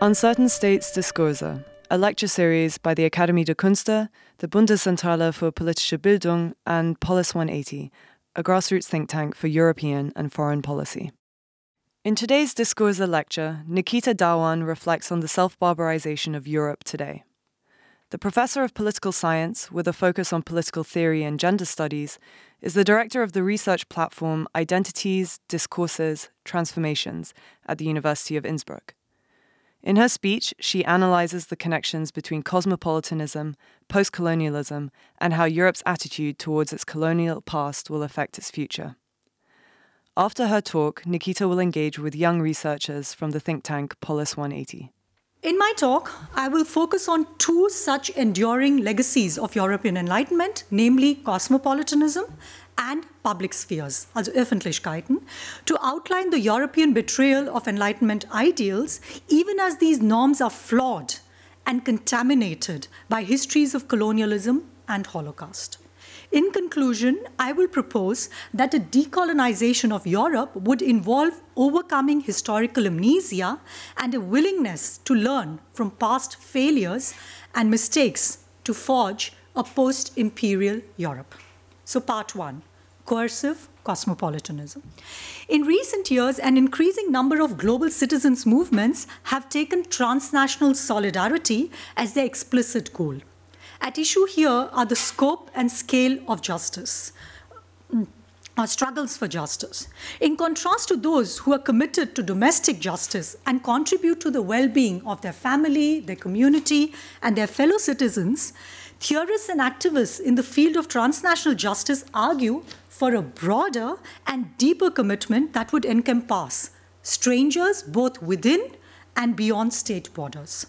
Uncertain States Diskurse, a lecture series by the Akademie der Künste, the Bundeszentrale für politische Bildung, and Polis 180, a grassroots think tank for European and foreign policy. In today's Diskurse lecture, Nikita Dhawan reflects on the self barbarization of Europe today. The professor of political science, with a focus on political theory and gender studies, is the director of the research platform Identities, Discourses, Transformations at the University of Innsbruck. In her speech, she analyzes the connections between cosmopolitanism, post colonialism, and how Europe's attitude towards its colonial past will affect its future. After her talk, Nikita will engage with young researchers from the think tank Polis 180. In my talk, I will focus on two such enduring legacies of European Enlightenment, namely cosmopolitanism and public spheres, also Öffentlichkeiten, to outline the European betrayal of Enlightenment ideals, even as these norms are flawed and contaminated by histories of colonialism and Holocaust. In conclusion, I will propose that a decolonization of Europe would involve overcoming historical amnesia and a willingness to learn from past failures and mistakes to forge a post imperial Europe. So, part one coercive cosmopolitanism. In recent years, an increasing number of global citizens' movements have taken transnational solidarity as their explicit goal. At issue here are the scope and scale of justice. Mm, or struggles for justice. In contrast to those who are committed to domestic justice and contribute to the well being of their family, their community, and their fellow citizens, theorists and activists in the field of transnational justice argue for a broader and deeper commitment that would encompass strangers both within and beyond state borders.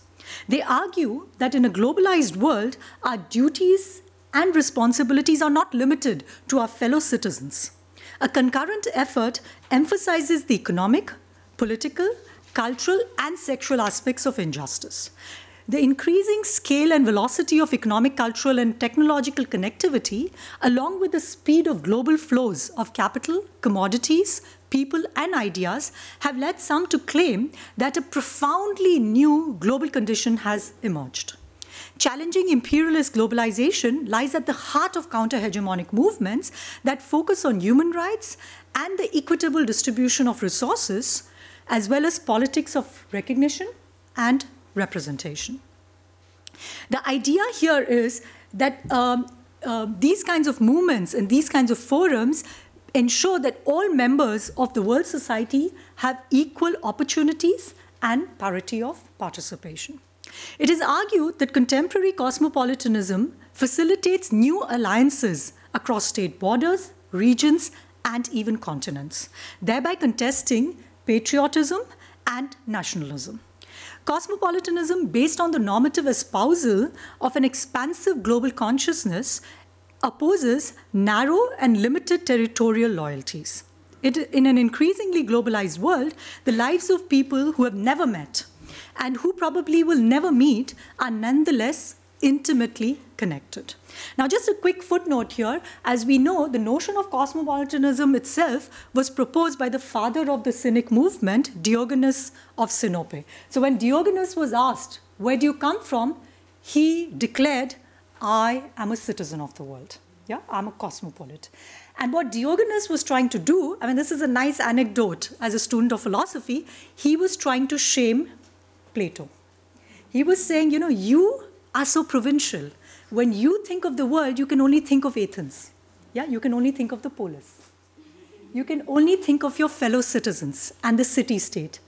They argue that in a globalized world, our duties and responsibilities are not limited to our fellow citizens. A concurrent effort emphasizes the economic, political, cultural, and sexual aspects of injustice. The increasing scale and velocity of economic, cultural, and technological connectivity, along with the speed of global flows of capital, commodities, people, and ideas, have led some to claim that a profoundly new global condition has emerged. Challenging imperialist globalization lies at the heart of counter hegemonic movements that focus on human rights and the equitable distribution of resources, as well as politics of recognition and representation. The idea here is that um, uh, these kinds of movements and these kinds of forums ensure that all members of the world society have equal opportunities and parity of participation. It is argued that contemporary cosmopolitanism facilitates new alliances across state borders, regions, and even continents, thereby contesting patriotism and nationalism. Cosmopolitanism, based on the normative espousal of an expansive global consciousness, opposes narrow and limited territorial loyalties. It, in an increasingly globalized world, the lives of people who have never met and who probably will never meet are nonetheless intimately connected. Now, just a quick footnote here. As we know, the notion of cosmopolitanism itself was proposed by the father of the Cynic movement, Diogenes of Sinope. So, when Diogenes was asked, Where do you come from? he declared, I am a citizen of the world. Yeah, I'm a cosmopolite. And what Diogenes was trying to do, I mean, this is a nice anecdote as a student of philosophy, he was trying to shame Plato. He was saying, you know, you are so provincial. When you think of the world, you can only think of Athens. Yeah, you can only think of the polis. You can only think of your fellow citizens and the city state.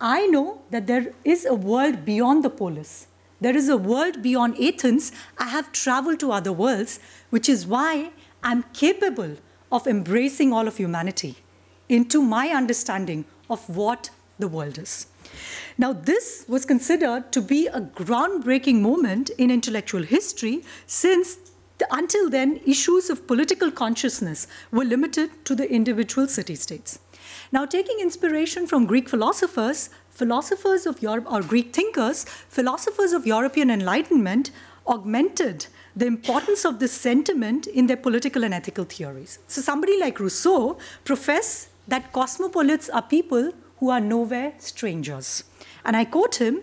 I know that there is a world beyond the polis. There is a world beyond Athens. I have traveled to other worlds, which is why I'm capable of embracing all of humanity into my understanding of what the world is. Now, this was considered to be a groundbreaking moment in intellectual history since until then, issues of political consciousness were limited to the individual city states. Now, taking inspiration from Greek philosophers, philosophers of Europe, or Greek thinkers, philosophers of European Enlightenment augmented the importance of this sentiment in their political and ethical theories. So, somebody like Rousseau professed that cosmopolites are people who are nowhere strangers. And I quote him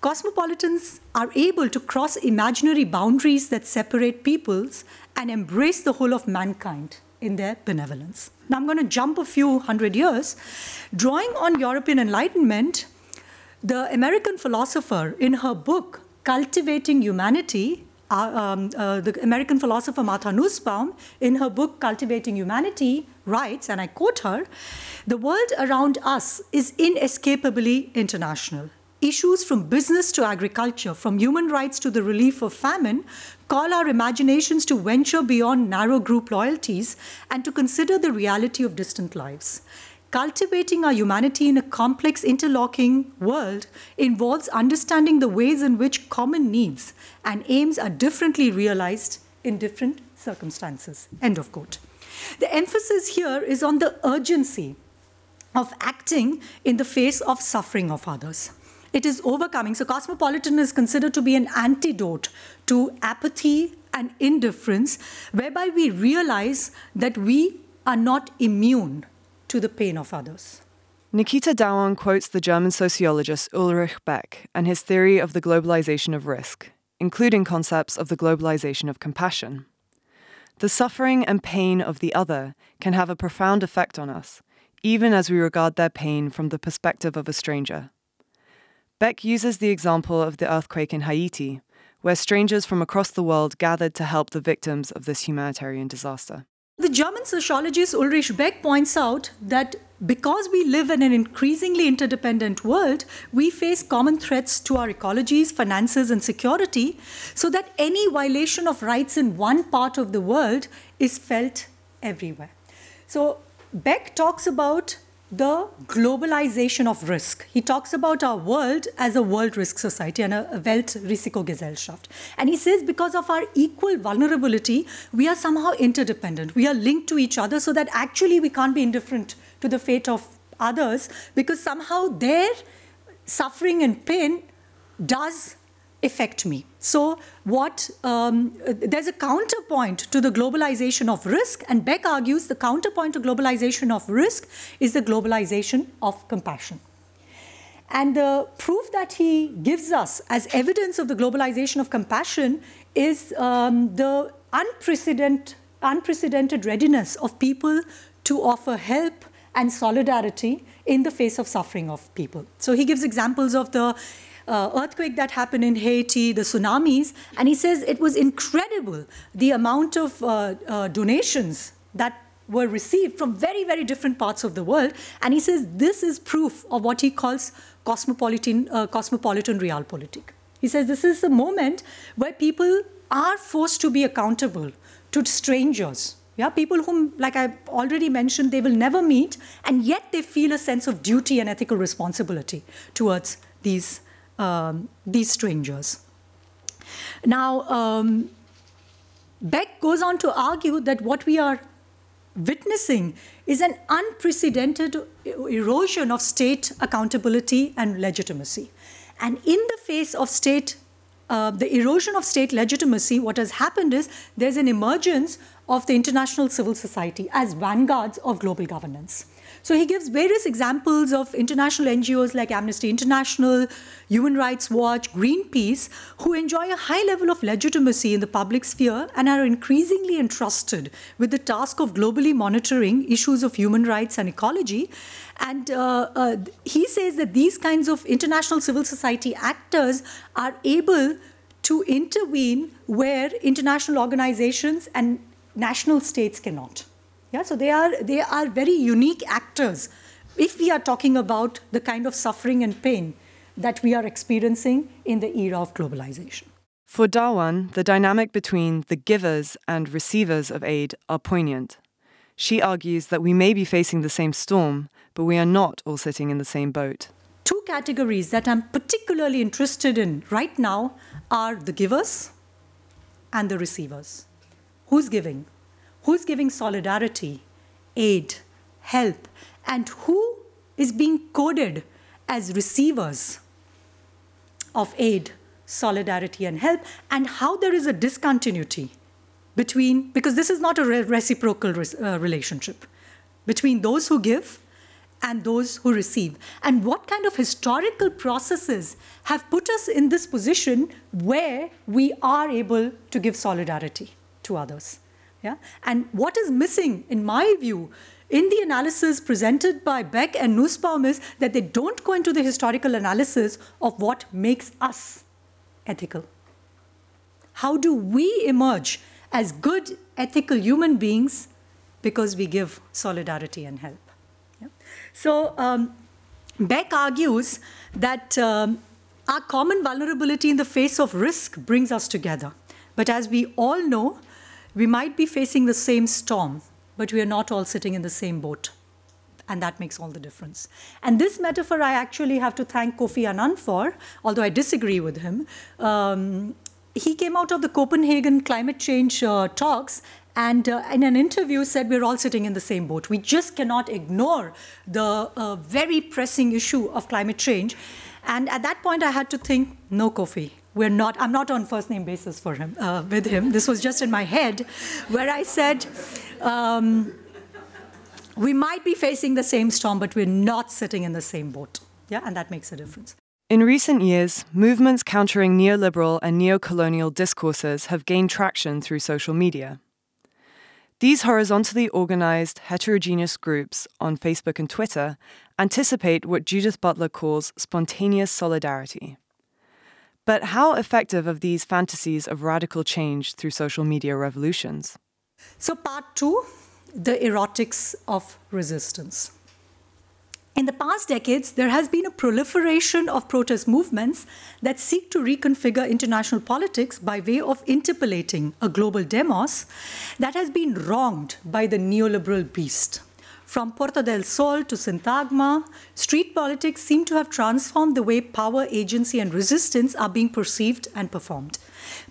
cosmopolitans are able to cross imaginary boundaries that separate peoples and embrace the whole of mankind in their benevolence. Now, I'm going to jump a few hundred years. Drawing on European Enlightenment, the American philosopher, in her book, Cultivating Humanity, um, uh, the American philosopher Martha Nussbaum, in her book Cultivating Humanity, writes, and I quote her The world around us is inescapably international. Issues from business to agriculture, from human rights to the relief of famine, call our imaginations to venture beyond narrow group loyalties and to consider the reality of distant lives. Cultivating our humanity in a complex, interlocking world involves understanding the ways in which common needs and aims are differently realized in different circumstances. End of quote. The emphasis here is on the urgency of acting in the face of suffering of others. It is overcoming. So, cosmopolitan is considered to be an antidote to apathy and indifference, whereby we realize that we are not immune to the pain of others. Nikita Dhawan quotes the German sociologist Ulrich Beck and his theory of the globalization of risk, including concepts of the globalization of compassion. The suffering and pain of the other can have a profound effect on us, even as we regard their pain from the perspective of a stranger. Beck uses the example of the earthquake in Haiti, where strangers from across the world gathered to help the victims of this humanitarian disaster. The German sociologist Ulrich Beck points out that because we live in an increasingly interdependent world, we face common threats to our ecologies, finances, and security, so that any violation of rights in one part of the world is felt everywhere. So, Beck talks about the globalization of risk. He talks about our world as a world risk society and a Weltrisikogesellschaft. And he says because of our equal vulnerability, we are somehow interdependent. We are linked to each other so that actually we can't be indifferent to the fate of others because somehow their suffering and pain does affect me. So, what um, there's a counterpoint to the globalization of risk, and Beck argues the counterpoint to globalization of risk is the globalization of compassion. And the proof that he gives us as evidence of the globalization of compassion is um, the unprecedented, unprecedented readiness of people to offer help and solidarity in the face of suffering of people. So he gives examples of the uh, earthquake that happened in Haiti, the tsunamis, and he says it was incredible the amount of uh, uh, donations that were received from very, very different parts of the world. And he says this is proof of what he calls cosmopolitan, uh, cosmopolitan realpolitik. He says this is a moment where people are forced to be accountable to strangers. Yeah, people whom, like I already mentioned, they will never meet, and yet they feel a sense of duty and ethical responsibility towards these um, these strangers. Now, um, Beck goes on to argue that what we are witnessing is an unprecedented erosion of state accountability and legitimacy. And in the face of state, uh, the erosion of state legitimacy, what has happened is there's an emergence of the international civil society as vanguards of global governance. So he gives various examples of international NGOs like Amnesty International, Human Rights Watch, Greenpeace, who enjoy a high level of legitimacy in the public sphere and are increasingly entrusted with the task of globally monitoring issues of human rights and ecology. And uh, uh, he says that these kinds of international civil society actors are able to intervene where international organizations and national states cannot. Yeah, so they are, they are very unique actors if we are talking about the kind of suffering and pain that we are experiencing in the era of globalization. For Dhawan, the dynamic between the givers and receivers of aid are poignant. She argues that we may be facing the same storm, but we are not all sitting in the same boat. Two categories that I'm particularly interested in right now are the givers and the receivers. Who's giving? Who's giving solidarity, aid, help, and who is being coded as receivers of aid, solidarity, and help, and how there is a discontinuity between, because this is not a reciprocal uh, relationship, between those who give and those who receive. And what kind of historical processes have put us in this position where we are able to give solidarity to others? Yeah? And what is missing, in my view, in the analysis presented by Beck and Nussbaum is that they don't go into the historical analysis of what makes us ethical. How do we emerge as good ethical human beings because we give solidarity and help? Yeah? So, um, Beck argues that um, our common vulnerability in the face of risk brings us together. But as we all know, we might be facing the same storm but we are not all sitting in the same boat. And that makes all the difference. And this metaphor, I actually have to thank Kofi Annan for, although I disagree with him. Um, he came out of the Copenhagen climate change uh, talks and uh, in an interview said we're all sitting in the same boat. We just cannot ignore the uh, very pressing issue of climate change. And at that point, I had to think, no, Kofi, we're not. I'm not on first name basis for him uh, with him. This was just in my head, where I said, um, we might be facing the same storm, but we're not sitting in the same boat. Yeah, and that makes a difference. In recent years, movements countering neoliberal and neocolonial discourses have gained traction through social media. These horizontally organized, heterogeneous groups on Facebook and Twitter anticipate what Judith Butler calls spontaneous solidarity. But how effective are these fantasies of radical change through social media revolutions? So, part two the erotics of resistance. In the past decades, there has been a proliferation of protest movements that seek to reconfigure international politics by way of interpolating a global demos that has been wronged by the neoliberal beast. From Puerta del Sol to Syntagma, street politics seem to have transformed the way power, agency, and resistance are being perceived and performed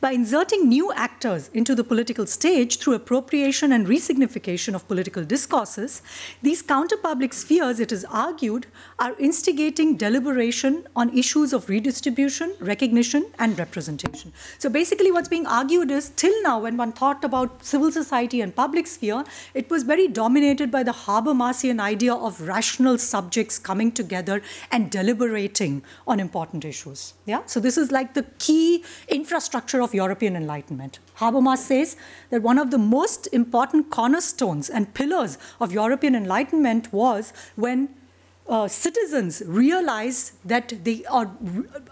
by inserting new actors into the political stage through appropriation and resignification of political discourses, these counter-public spheres, it is argued, are instigating deliberation on issues of redistribution, recognition, and representation. So basically what's being argued is, till now, when one thought about civil society and public sphere, it was very dominated by the Habermasian idea of rational subjects coming together and deliberating on important issues. Yeah? So this is like the key infrastructure of European Enlightenment. Habermas says that one of the most important cornerstones and pillars of European Enlightenment was when uh, citizens realized that they are,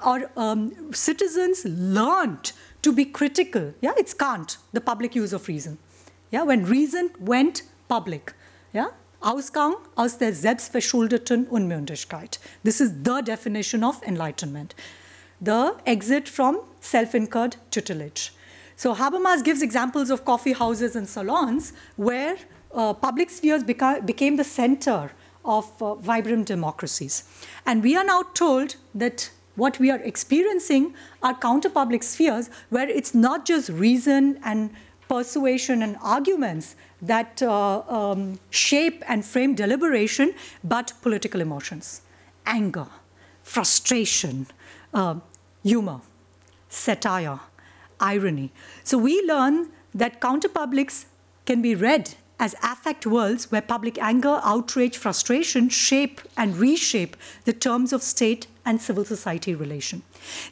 are um, citizens learned to be critical. Yeah, it's Kant, the public use of reason. Yeah, when reason went public. Yeah, Ausgang aus der selbstverschuldeten Unmündigkeit. This is the definition of enlightenment. The exit from self incurred tutelage. So Habermas gives examples of coffee houses and salons where uh, public spheres beca- became the center of uh, vibrant democracies. And we are now told that what we are experiencing are counter public spheres where it's not just reason and persuasion and arguments that uh, um, shape and frame deliberation, but political emotions, anger, frustration, uh, humor satire, irony. So we learn that counterpublics can be read as affect worlds where public anger, outrage, frustration shape and reshape the terms of state and civil society relation.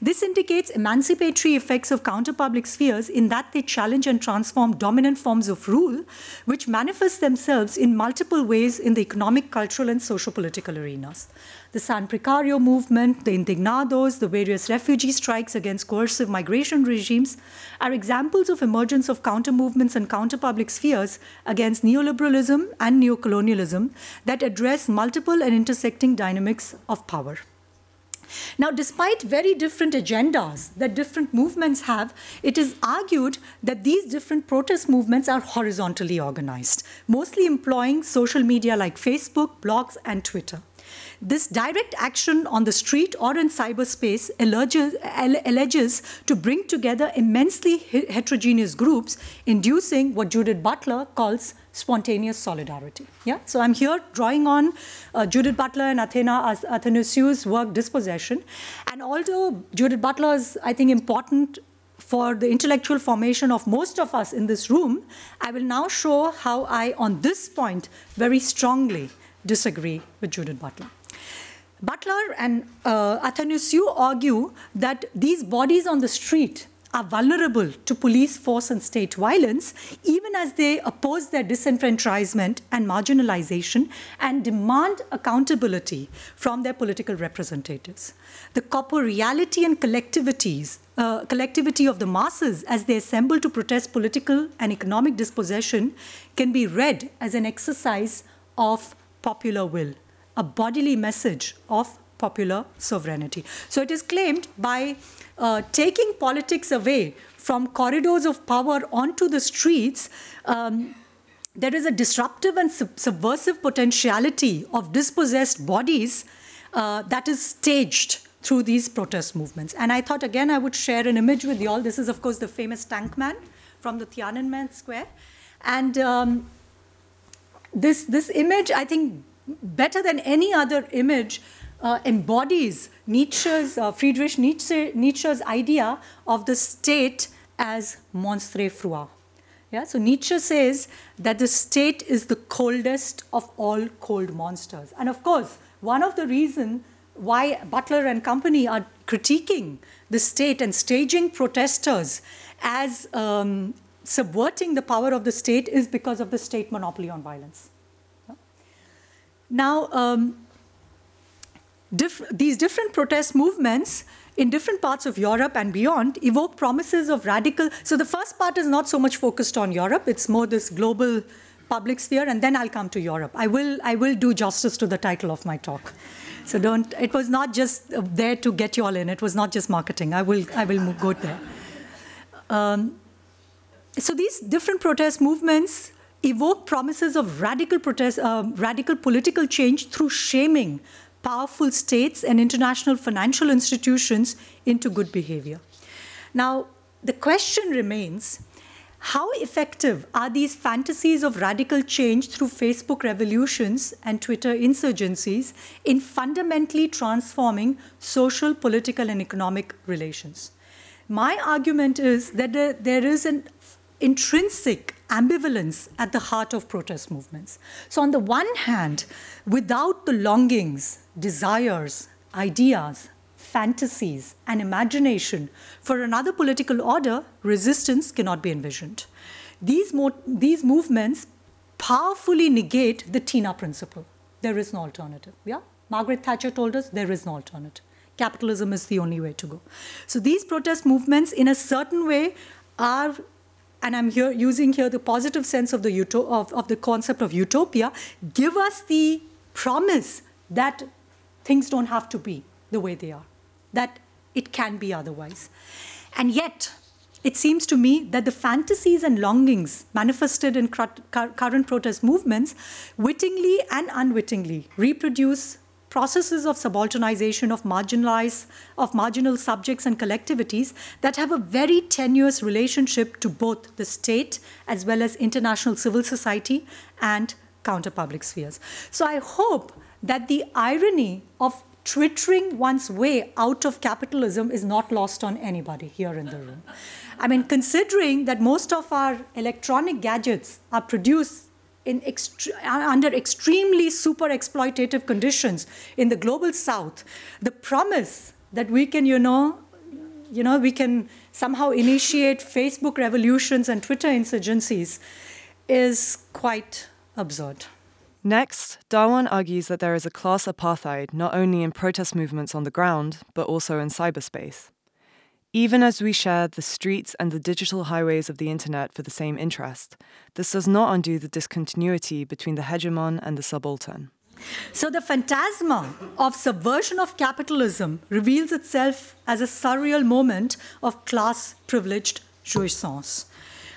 This indicates emancipatory effects of counterpublic spheres in that they challenge and transform dominant forms of rule, which manifest themselves in multiple ways in the economic, cultural, and socio political arenas the San Precario movement, the Indignados, the various refugee strikes against coercive migration regimes are examples of emergence of counter movements and counter public spheres against neoliberalism and neocolonialism that address multiple and intersecting dynamics of power. Now, despite very different agendas that different movements have, it is argued that these different protest movements are horizontally organized, mostly employing social media like Facebook, blogs, and Twitter. This direct action on the street or in cyberspace alleges, alleges to bring together immensely heterogeneous groups, inducing what Judith Butler calls spontaneous solidarity. Yeah, so I'm here drawing on uh, Judith Butler and Athena Athanasiou's work Dispossession, and although Judith Butler is, I think, important for the intellectual formation of most of us in this room, I will now show how I, on this point, very strongly disagree with Judith Butler. Butler and uh, argue that these bodies on the street are vulnerable to police force and state violence, even as they oppose their disenfranchisement and marginalization and demand accountability from their political representatives. The corporeality and collectivities, uh, collectivity of the masses as they assemble to protest political and economic dispossession can be read as an exercise of popular will, a bodily message of popular sovereignty. So it is claimed by uh, taking politics away from corridors of power onto the streets, um, there is a disruptive and sub- subversive potentiality of dispossessed bodies uh, that is staged through these protest movements. And I thought, again, I would share an image with you all. This is, of course, the famous tank man from the Tiananmen Square. And um, this, this image, I think, better than any other image, uh, embodies Nietzsche's, uh, Friedrich Nietzsche, Nietzsche's idea of the state as monstre. Yeah, so Nietzsche says that the state is the coldest of all cold monsters. And of course, one of the reasons why Butler and company are critiquing the state and staging protesters as um, subverting the power of the state is because of the state monopoly on violence. Now, um, diff- these different protest movements in different parts of Europe and beyond evoke promises of radical. So the first part is not so much focused on Europe; it's more this global public sphere, and then I'll come to Europe. I will I will do justice to the title of my talk. So don't. It was not just uh, there to get you all in. It was not just marketing. I will I will go there. Um, so these different protest movements evoke promises of radical protest, uh, radical political change through shaming powerful states and international financial institutions into good behavior. Now, the question remains how effective are these fantasies of radical change through Facebook revolutions and Twitter insurgencies in fundamentally transforming social, political, and economic relations? My argument is that there is an intrinsic ambivalence at the heart of protest movements. So, on the one hand, without the longings, desires, ideas, fantasies, and imagination for another political order, resistance cannot be envisioned. These, mo- these movements powerfully negate the Tina principle. There is no alternative. Yeah? Margaret Thatcher told us there is no alternative. Capitalism is the only way to go. So these protest movements, in a certain way, are and I'm here using here the positive sense of the uto- of, of the concept of utopia, give us the promise that things don't have to be the way they are, that it can be otherwise. And yet, it seems to me that the fantasies and longings manifested in current protest movements wittingly and unwittingly reproduce processes of subalternization of marginalized of marginal subjects and collectivities that have a very tenuous relationship to both the state as well as international civil society and counter public spheres. So i hope that the irony of twittering one's way out of capitalism is not lost on anybody here in the room. I mean considering that most of our electronic gadgets are produced in extre- uh, under extremely super exploitative conditions in the global south the promise that we can you know you know we can somehow initiate facebook revolutions and twitter insurgencies is quite absurd Next, Dhawan argues that there is a class apartheid not only in protest movements on the ground, but also in cyberspace. Even as we share the streets and the digital highways of the internet for the same interest, this does not undo the discontinuity between the hegemon and the subaltern. So, the phantasma of subversion of capitalism reveals itself as a surreal moment of class privileged jouissance.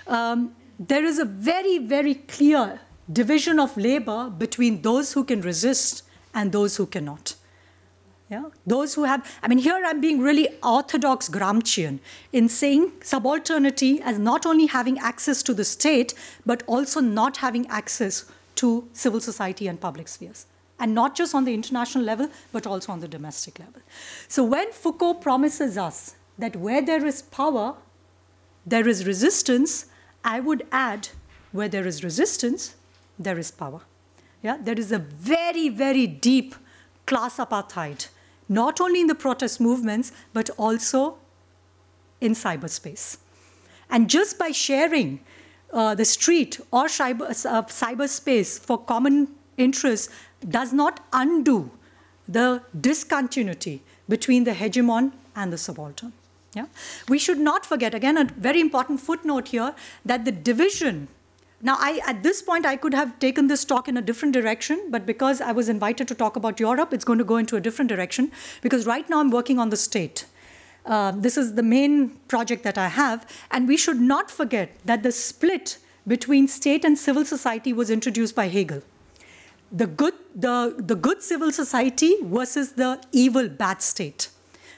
Um, there is a very, very clear division of labor between those who can resist and those who cannot. Yeah? Those who have, I mean, here I'm being really orthodox Gramscian in saying subalternity as not only having access to the state, but also not having access to civil society and public spheres. And not just on the international level, but also on the domestic level. So when Foucault promises us that where there is power, there is resistance, I would add where there is resistance, there is power. Yeah, there is a very, very deep class apartheid, not only in the protest movements, but also in cyberspace. And just by sharing uh, the street or cyber, uh, cyberspace for common interests does not undo the discontinuity between the hegemon and the subaltern. Yeah? We should not forget, again, a very important footnote here, that the division now, I, at this point, I could have taken this talk in a different direction, but because I was invited to talk about Europe, it's going to go into a different direction. Because right now, I'm working on the state. Uh, this is the main project that I have. And we should not forget that the split between state and civil society was introduced by Hegel. The good, the, the good civil society versus the evil bad state.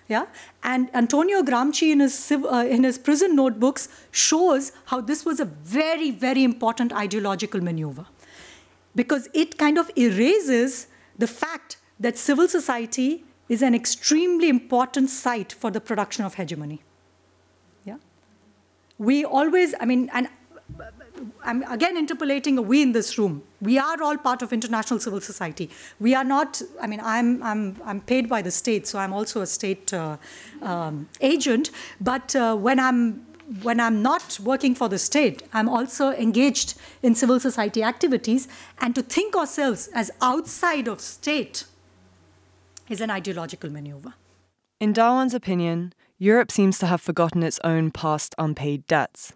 Yeah? And Antonio Gramsci, in his, uh, in his prison notebooks, shows how this was a very, very important ideological maneuver. Because it kind of erases the fact that civil society is an extremely important site for the production of hegemony. Yeah? We always, I mean, and I'm again interpolating a we in this room. We are all part of international civil society. We are not, I mean, I'm, I'm, I'm paid by the state, so I'm also a state uh, um, agent. But uh, when, I'm, when I'm not working for the state, I'm also engaged in civil society activities. And to think ourselves as outside of state is an ideological maneuver. In Dhawan's opinion, Europe seems to have forgotten its own past unpaid debts.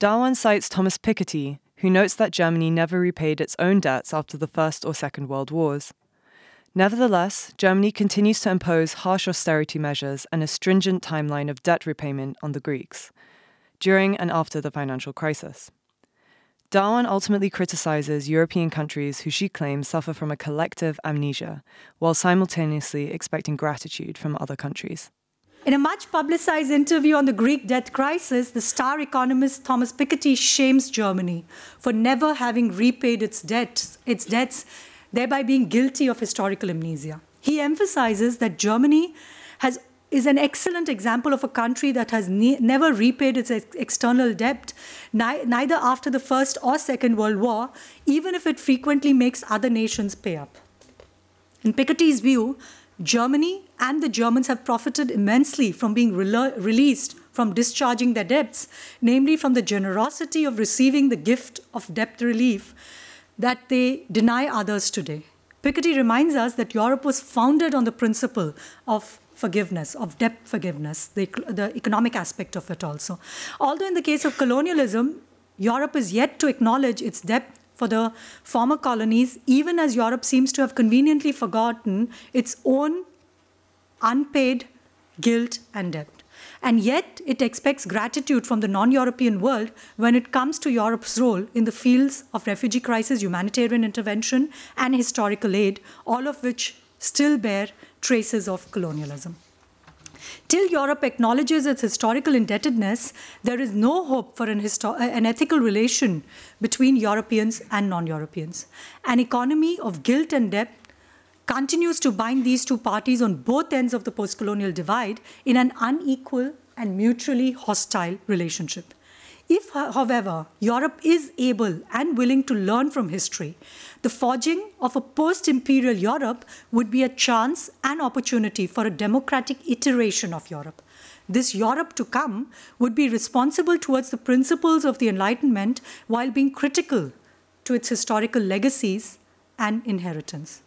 Dhawan cites Thomas Piketty, who notes that Germany never repaid its own debts after the First or Second World Wars. Nevertheless, Germany continues to impose harsh austerity measures and a stringent timeline of debt repayment on the Greeks, during and after the financial crisis. Dhawan ultimately criticizes European countries who she claims suffer from a collective amnesia, while simultaneously expecting gratitude from other countries. In a much publicized interview on the Greek debt crisis, the star economist Thomas Piketty shames Germany for never having repaid its debts, its debts, thereby being guilty of historical amnesia. He emphasizes that Germany has is an excellent example of a country that has ne- never repaid its ex- external debt, ni- neither after the First or Second World War, even if it frequently makes other nations pay up. In Piketty's view, Germany and the Germans have profited immensely from being released from discharging their debts, namely from the generosity of receiving the gift of debt relief that they deny others today. Piketty reminds us that Europe was founded on the principle of forgiveness, of debt forgiveness, the, the economic aspect of it also. Although in the case of colonialism, Europe is yet to acknowledge its debt for the former colonies, even as Europe seems to have conveniently forgotten its own unpaid guilt and debt. And yet, it expects gratitude from the non European world when it comes to Europe's role in the fields of refugee crisis, humanitarian intervention, and historical aid, all of which still bear traces of colonialism. Till Europe acknowledges its historical indebtedness, there is no hope for an, histo- uh, an ethical relation between Europeans and non Europeans. An economy of guilt and debt continues to bind these two parties on both ends of the post colonial divide in an unequal and mutually hostile relationship. If, however, Europe is able and willing to learn from history, the forging of a post imperial Europe would be a chance and opportunity for a democratic iteration of Europe. This Europe to come would be responsible towards the principles of the Enlightenment while being critical to its historical legacies and inheritance.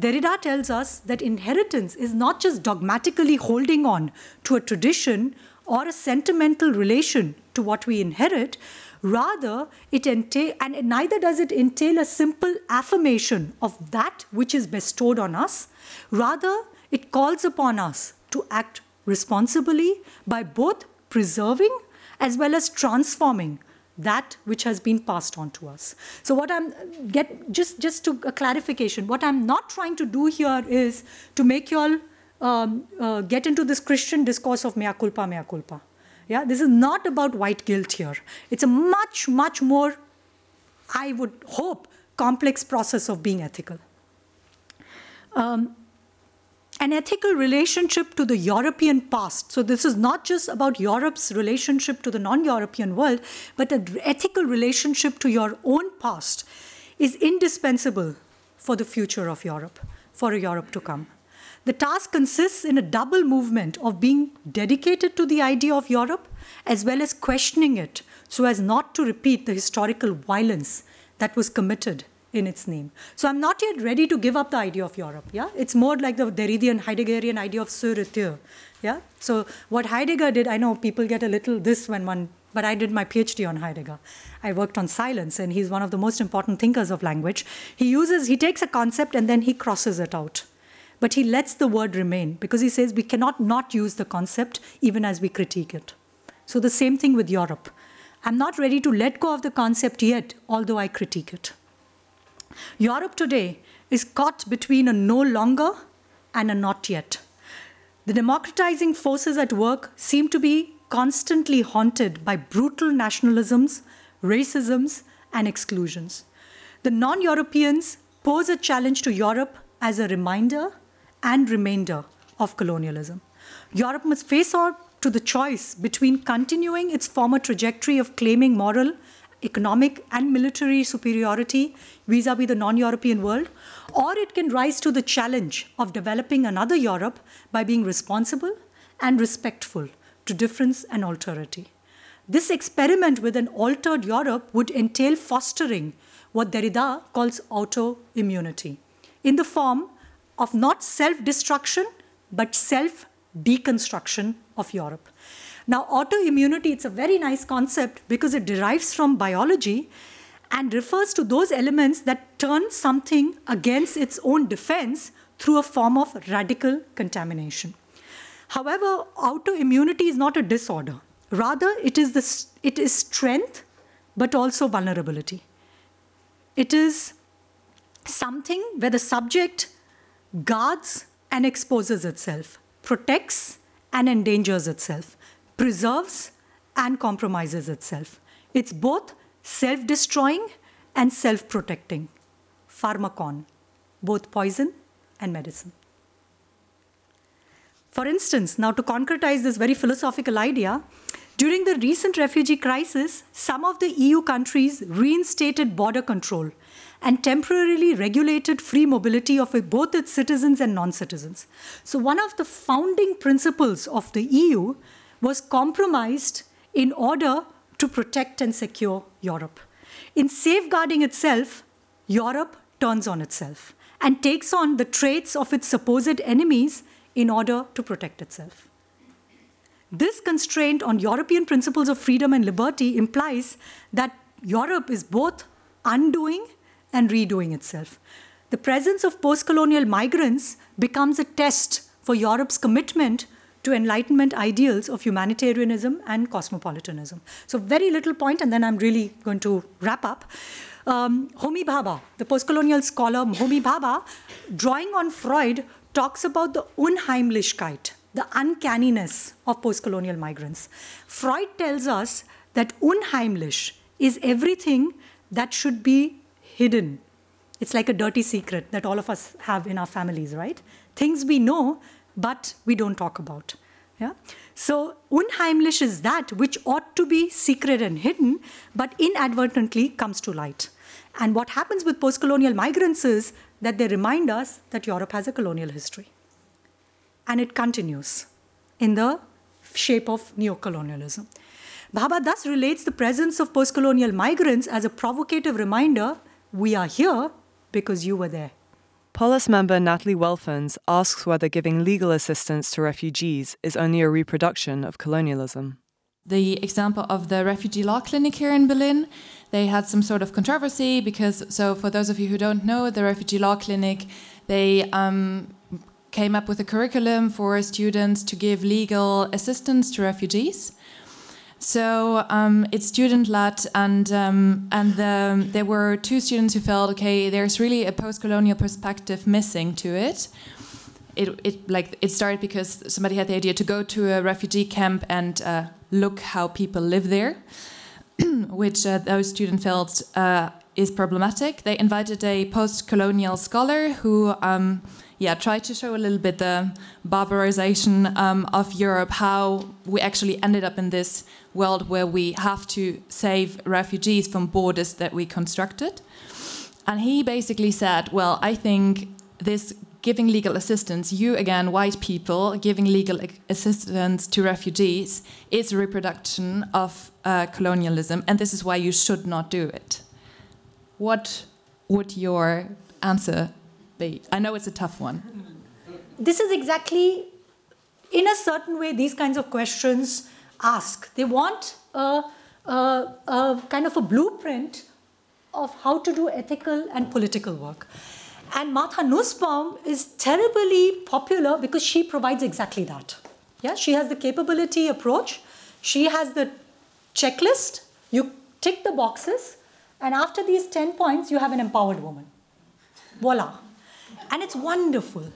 Derrida tells us that inheritance is not just dogmatically holding on to a tradition or a sentimental relation to what we inherit. Rather, it entail, and neither does it entail a simple affirmation of that which is bestowed on us. Rather, it calls upon us to act responsibly by both preserving as well as transforming that which has been passed on to us so what i'm get just just to a clarification what i'm not trying to do here is to make you all um, uh, get into this Christian discourse of mea culpa, mea culpa. Yeah, this is not about white guilt here. It's a much, much more, I would hope, complex process of being ethical. Um, an ethical relationship to the European past. So, this is not just about Europe's relationship to the non European world, but an ethical relationship to your own past is indispensable for the future of Europe, for a Europe to come. The task consists in a double movement of being dedicated to the idea of Europe as well as questioning it so as not to repeat the historical violence that was committed in its name. So I'm not yet ready to give up the idea of Europe. Yeah, it's more like the Derridian Heideggerian idea of ce. Yeah. So what Heidegger did, I know people get a little this when one, but I did my PhD on Heidegger. I worked on silence, and he's one of the most important thinkers of language. He uses, he takes a concept and then he crosses it out. But he lets the word remain because he says we cannot not use the concept even as we critique it. So the same thing with Europe. I'm not ready to let go of the concept yet, although I critique it. Europe today is caught between a no longer and a not yet. The democratizing forces at work seem to be constantly haunted by brutal nationalisms, racisms, and exclusions. The non Europeans pose a challenge to Europe as a reminder and remainder of colonialism. Europe must face up to the choice between continuing its former trajectory of claiming moral economic and military superiority vis a vis the non European world, or it can rise to the challenge of developing another Europe by being responsible and respectful to difference and alterity. This experiment with an altered Europe would entail fostering what Derrida calls autoimmunity in the form of not self destruction but self deconstruction of Europe. Now, autoimmunity, it's a very nice concept because it derives from biology and refers to those elements that turn something against its own defense through a form of radical contamination. However, autoimmunity is not a disorder. Rather, it is, the, it is strength, but also vulnerability. It is something where the subject guards and exposes itself, protects and endangers itself preserves and compromises itself. It's both self destroying and self protecting. Pharmakon, both poison and medicine. For instance, now to concretize this very philosophical idea, during the recent refugee crisis, some of the EU countries reinstated border control and temporarily regulated free mobility of both its citizens and non citizens. So, one of the founding principles of the EU was compromised in order to protect and secure Europe. In safeguarding itself, Europe turns on itself and takes on the traits of its supposed enemies in order to protect itself. This constraint on European principles of freedom and liberty implies that Europe is both undoing and redoing itself. The presence of post colonial migrants becomes a test for Europe's commitment to Enlightenment ideals of humanitarianism and cosmopolitanism. So, very little point, and then I'm really going to wrap up. Um, Homi Bhabha, the postcolonial scholar Homi Bhabha, drawing on Freud, talks about the Unheimlichkeit, the uncanniness of postcolonial migrants. Freud tells us that unheimlich is everything that should be hidden. It's like a dirty secret that all of us have in our families, right? Things we know but we don't talk about. Yeah? So, unheimlich is that which ought to be secret and hidden, but inadvertently comes to light. And what happens with post colonial migrants is that they remind us that Europe has a colonial history. And it continues in the shape of neocolonialism. Bhabha thus relates the presence of post colonial migrants as a provocative reminder we are here because you were there. Polis member Natalie Welfens asks whether giving legal assistance to refugees is only a reproduction of colonialism. The example of the refugee law clinic here in Berlin, they had some sort of controversy because, so for those of you who don't know, the refugee law clinic, they um, came up with a curriculum for students to give legal assistance to refugees. So um, it's student led, and um, and the, there were two students who felt okay. There's really a post-colonial perspective missing to it. It, it like it started because somebody had the idea to go to a refugee camp and uh, look how people live there, which uh, those students felt uh, is problematic. They invited a post-colonial scholar who. Um, yeah, try to show a little bit the barbarization um, of Europe, how we actually ended up in this world where we have to save refugees from borders that we constructed. and he basically said, Well, I think this giving legal assistance, you again, white people, giving legal assistance to refugees is a reproduction of uh, colonialism, and this is why you should not do it. What would your answer be? I know it's a tough one. This is exactly, in a certain way, these kinds of questions ask. They want a, a, a kind of a blueprint of how to do ethical and political work. And Martha Nussbaum is terribly popular because she provides exactly that. Yeah, she has the capability approach. She has the checklist. You tick the boxes, and after these 10 points, you have an empowered woman. Voila. And it's wonderful.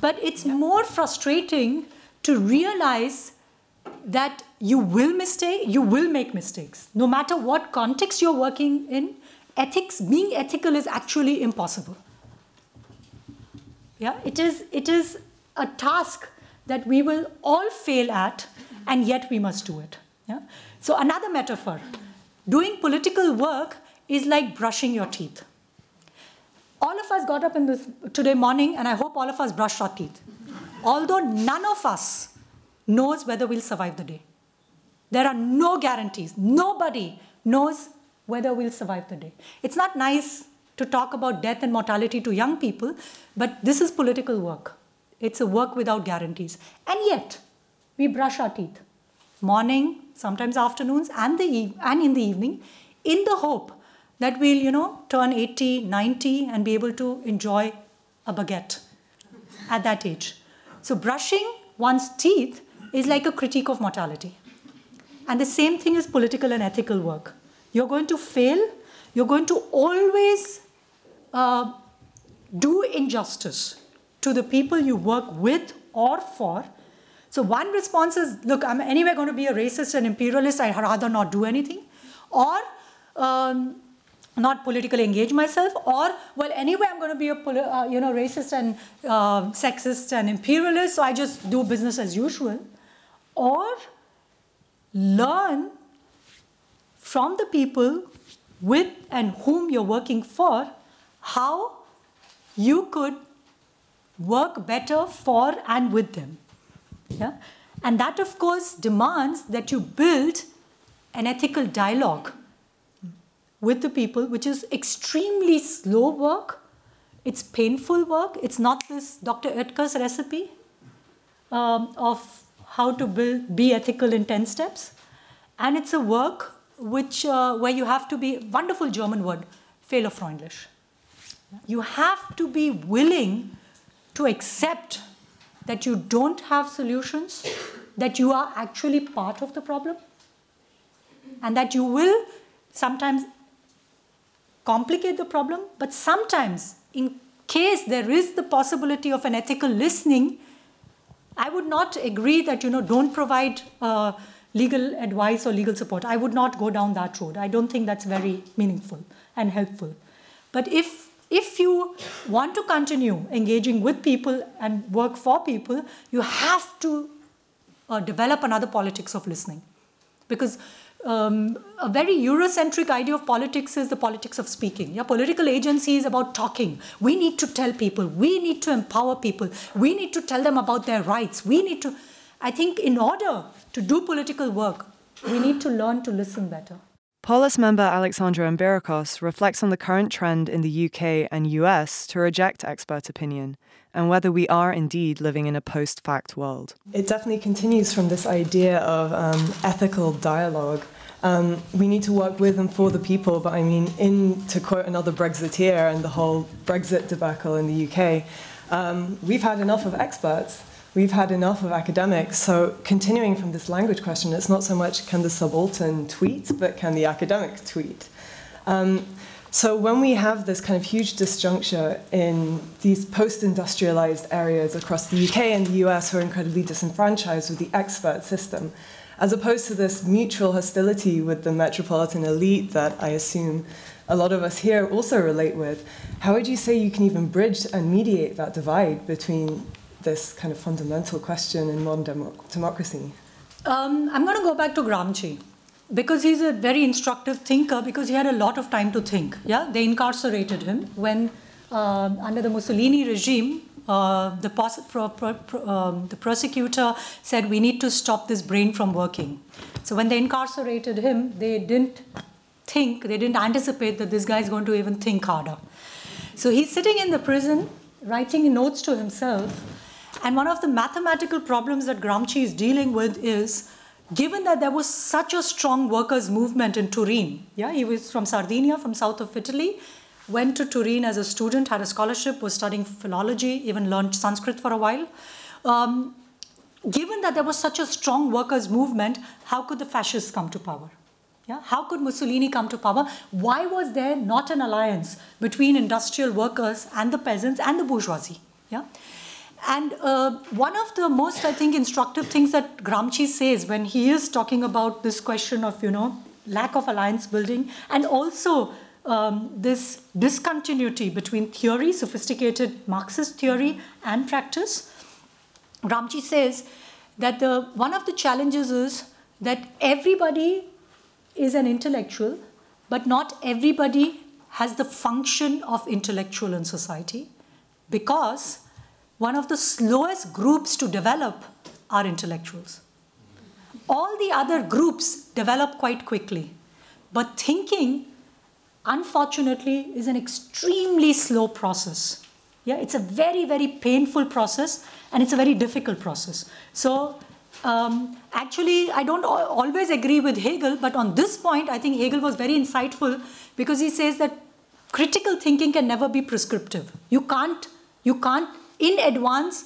But it's more frustrating to realize that you will mistake, you will make mistakes. No matter what context you're working in, ethics, being ethical is actually impossible. Yeah, it is, it is a task that we will all fail at, and yet we must do it. Yeah? So, another metaphor doing political work is like brushing your teeth. All of us got up in this today morning, and I hope all of us brushed our teeth. Although none of us knows whether we'll survive the day. There are no guarantees. Nobody knows whether we'll survive the day. It's not nice to talk about death and mortality to young people, but this is political work. It's a work without guarantees. And yet, we brush our teeth morning, sometimes afternoons, and, the and in the evening, in the hope that we'll, you know, turn 80, 90, and be able to enjoy a baguette at that age. So, brushing one's teeth is like a critique of mortality. And the same thing is political and ethical work. You're going to fail, you're going to always uh, do injustice to the people you work with or for. So, one response is look, I'm anyway going to be a racist and imperialist, I'd rather not do anything. Or, um, not politically engage myself or well anyway i'm going to be a uh, you know racist and uh, sexist and imperialist so i just do business as usual or learn from the people with and whom you're working for how you could work better for and with them. Yeah? And that, of course, demands that you build an ethical dialogue with the people, which is extremely slow work. It's painful work. It's not this Dr. Oetker's recipe um, of how to build, be ethical in 10 steps. And it's a work which, uh, where you have to be, wonderful German word, fehlerfreundlich. You have to be willing to accept that you don't have solutions, that you are actually part of the problem, and that you will sometimes complicate the problem, but sometimes, in case there is the possibility of an ethical listening, I would not agree that you know don't provide uh, legal advice or legal support. I would not go down that road. I don't think that's very meaningful and helpful. But if if you want to continue engaging with people and work for people, you have to uh, develop another politics of listening. Because um, a very Eurocentric idea of politics is the politics of speaking. Yeah, political agency is about talking. We need to tell people. We need to empower people. We need to tell them about their rights. We need to. I think in order to do political work, we need to learn to listen better. Polis member Alexandra Ambirikos reflects on the current trend in the UK and US to reject expert opinion and whether we are indeed living in a post fact world. It definitely continues from this idea of um, ethical dialogue. Um, we need to work with and for the people, but I mean, in to quote another Brexiteer and the whole Brexit debacle in the UK, um, we've had enough of experts we've had enough of academics. So, continuing from this language question, it's not so much can the subaltern tweet, but can the academic tweet? Um, so, when we have this kind of huge disjuncture in these post industrialized areas across the UK and the US who are incredibly disenfranchised with the expert system, as opposed to this mutual hostility with the metropolitan elite that I assume a lot of us here also relate with, how would you say you can even bridge and mediate that divide between this kind of fundamental question in modern demo- democracy? Um, I'm going to go back to Gramsci. Because he's a very instructive thinker, because he had a lot of time to think. Yeah, they incarcerated him when uh, under the Mussolini regime. Uh, the, pro- pro- pro- um, the prosecutor said we need to stop this brain from working. So when they incarcerated him, they didn't think, they didn't anticipate that this guy is going to even think harder. So he's sitting in the prison, writing notes to himself. And one of the mathematical problems that Gramsci is dealing with is given that there was such a strong workers' movement in Turin, yeah, he was from Sardinia, from south of Italy, went to Turin as a student, had a scholarship, was studying philology, even learned Sanskrit for a while. Um, given that there was such a strong workers' movement, how could the fascists come to power? Yeah? How could Mussolini come to power? Why was there not an alliance between industrial workers and the peasants and the bourgeoisie? Yeah? And uh, one of the most, I think, instructive things that Gramsci says when he is talking about this question of, you know, lack of alliance building and also um, this discontinuity between theory, sophisticated Marxist theory, and practice. Gramsci says that the, one of the challenges is that everybody is an intellectual, but not everybody has the function of intellectual in society because one of the slowest groups to develop are intellectuals. All the other groups develop quite quickly, but thinking, unfortunately, is an extremely slow process. Yeah, it's a very, very painful process and it's a very difficult process. So, um, actually, I don't always agree with Hegel, but on this point, I think Hegel was very insightful because he says that critical thinking can never be prescriptive. You can't, you can't in advance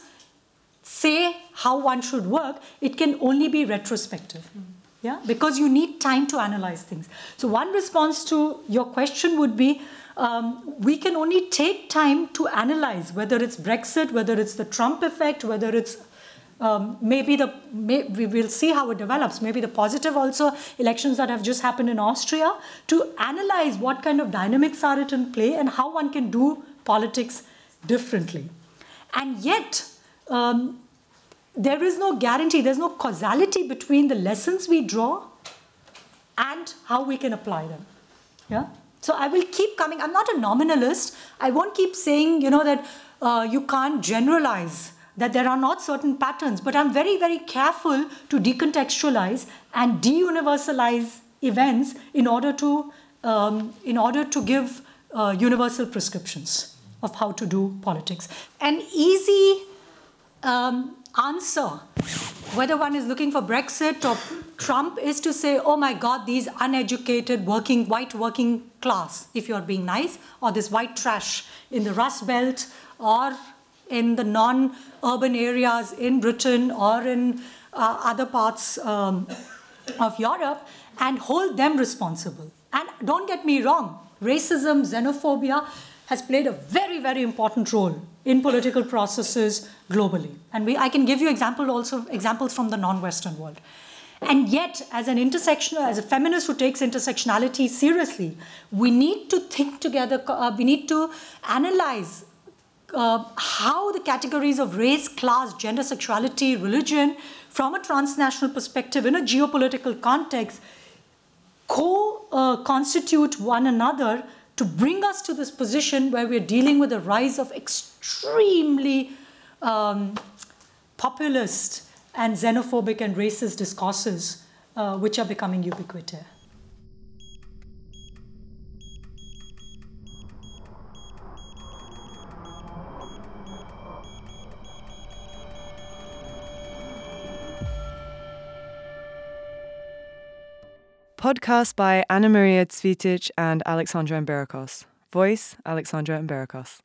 say how one should work. It can only be retrospective. Yeah, because you need time to analyze things. So one response to your question would be um, we can only take time to analyze whether it's Brexit, whether it's the Trump effect, whether it's um, maybe the may, we will see how it develops. Maybe the positive also elections that have just happened in Austria to analyze what kind of dynamics are it in play and how one can do politics differently. And yet, um, there is no guarantee, there's no causality between the lessons we draw and how we can apply them. Yeah. So I will keep coming. I'm not a nominalist. I won't keep saying, you know, that uh, you can't generalize that there are not certain patterns, but I'm very, very careful to decontextualize and de-universalize events in order to, um, in order to give uh, universal prescriptions of how to do politics. An easy um, answer, whether one is looking for Brexit or Trump, is to say, oh my God, these uneducated working, white working class, if you're being nice, or this white trash in the Rust Belt or in the non urban areas in Britain or in uh, other parts um, of Europe and hold them responsible. And don't get me wrong, racism, xenophobia has played a very, very important role in political processes globally. And we, I can give you example also examples from the non-Western world. And yet, as an intersectional, as a feminist who takes intersectionality seriously, we need to think together, uh, we need to analyze uh, how the categories of race, class, gender, sexuality, religion, from a transnational perspective, in a geopolitical context, co uh, constitute one another to bring us to this position where we're dealing with the rise of extremely um, populist and xenophobic and racist discourses, uh, which are becoming ubiquitous. Podcast by Anna Maria Cvitic and Alexandra Imberikos. Voice Alexandra Imberikos.